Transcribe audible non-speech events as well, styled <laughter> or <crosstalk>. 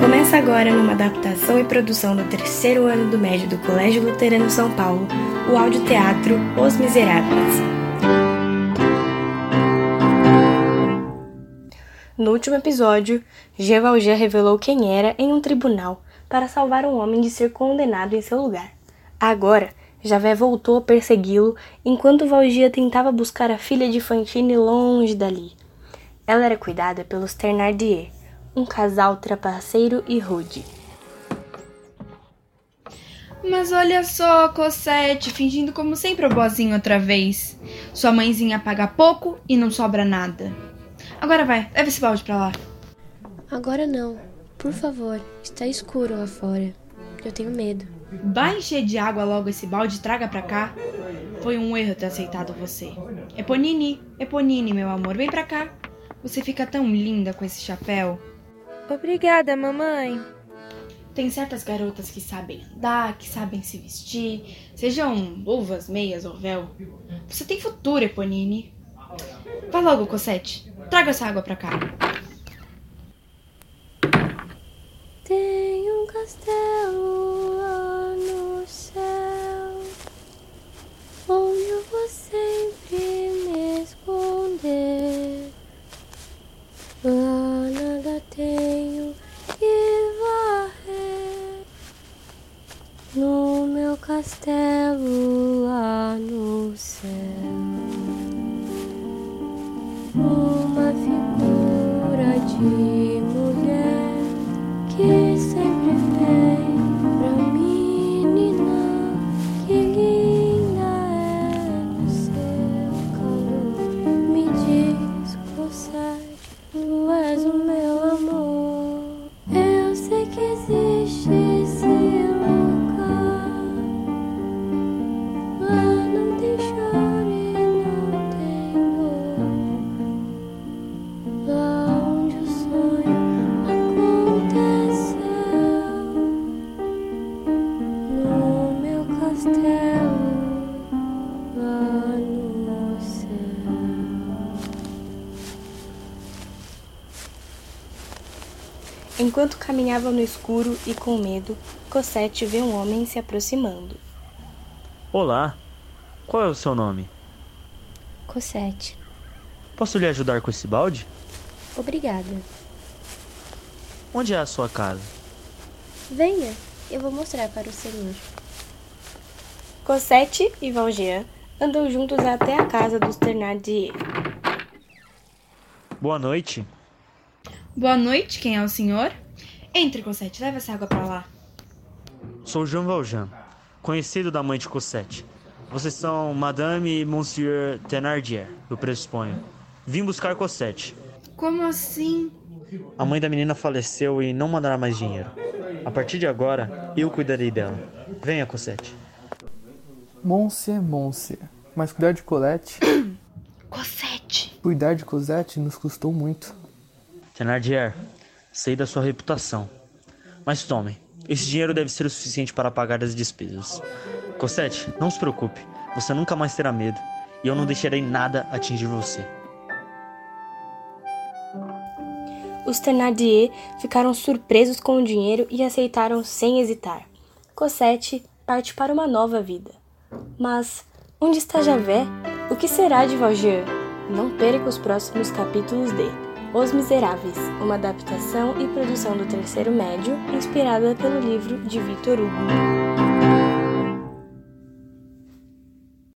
Começa agora numa adaptação e produção do terceiro ano do médio do Colégio Luterano São Paulo, o audioteatro Os Miseráveis. No último episódio, Gevalgia revelou quem era em um tribunal para salvar um homem de ser condenado em seu lugar. Agora, Javé voltou a persegui-lo enquanto Valgia tentava buscar a filha de Fantine longe dali. Ela era cuidada pelos Ternardier, um casal trapaceiro e rude. Mas olha só, Cosette, fingindo como sempre o boazinho outra vez. Sua mãezinha paga pouco e não sobra nada. Agora vai, leva esse balde pra lá. Agora não. Por favor, está escuro lá fora. Eu tenho medo. Vai encher de água logo esse balde e traga pra cá. Foi um erro ter aceitado você. Eponine, Eponine, meu amor, vem pra cá. Você fica tão linda com esse chapéu. Obrigada, mamãe. Tem certas garotas que sabem andar, que sabem se vestir, sejam luvas, meias ou véu. Você tem futuro, Eponine. Vá logo, Cosette. Traga essa água pra cá. Tem um castelo lá no céu onde eu vou sempre me esconder. Lá nada tenho que varrer no meu castelo lá no céu. Uma figura de Enquanto caminhava no escuro e com medo, Cosette vê um homem se aproximando. Olá, qual é o seu nome? Cosette, Posso lhe ajudar com esse balde? obrigada. Onde é a sua casa? Venha, eu vou mostrar para o senhor. Cosette e Valjean andam juntos até a casa dos Ternardier. Boa noite. Boa noite, quem é o senhor? Entre, Cosette, leva essa água pra lá. Sou Jean Valjean, conhecido da mãe de Cosette. Vocês são Madame e Monsieur Thénardier, eu pressuponho. Vim buscar Cosette. Como assim? A mãe da menina faleceu e não mandará mais dinheiro. A partir de agora, eu cuidarei dela. Venha, Cosette. Monsieur, Monsieur. Mas cuidar de Colette, <coughs> Cosette. cuidar de Cosette nos custou muito. Thénardier, sei da sua reputação. Mas tome, esse dinheiro deve ser o suficiente para pagar as despesas. Cosette, não se preocupe, você nunca mais terá medo e eu não deixarei nada atingir você. Os Thenardier ficaram surpresos com o dinheiro e aceitaram sem hesitar. Cosette parte para uma nova vida. Mas onde está Javé? O que será de Valjean? Não perca os próximos capítulos de Os Miseráveis, uma adaptação e produção do terceiro médio, inspirada pelo livro de Victor Hugo.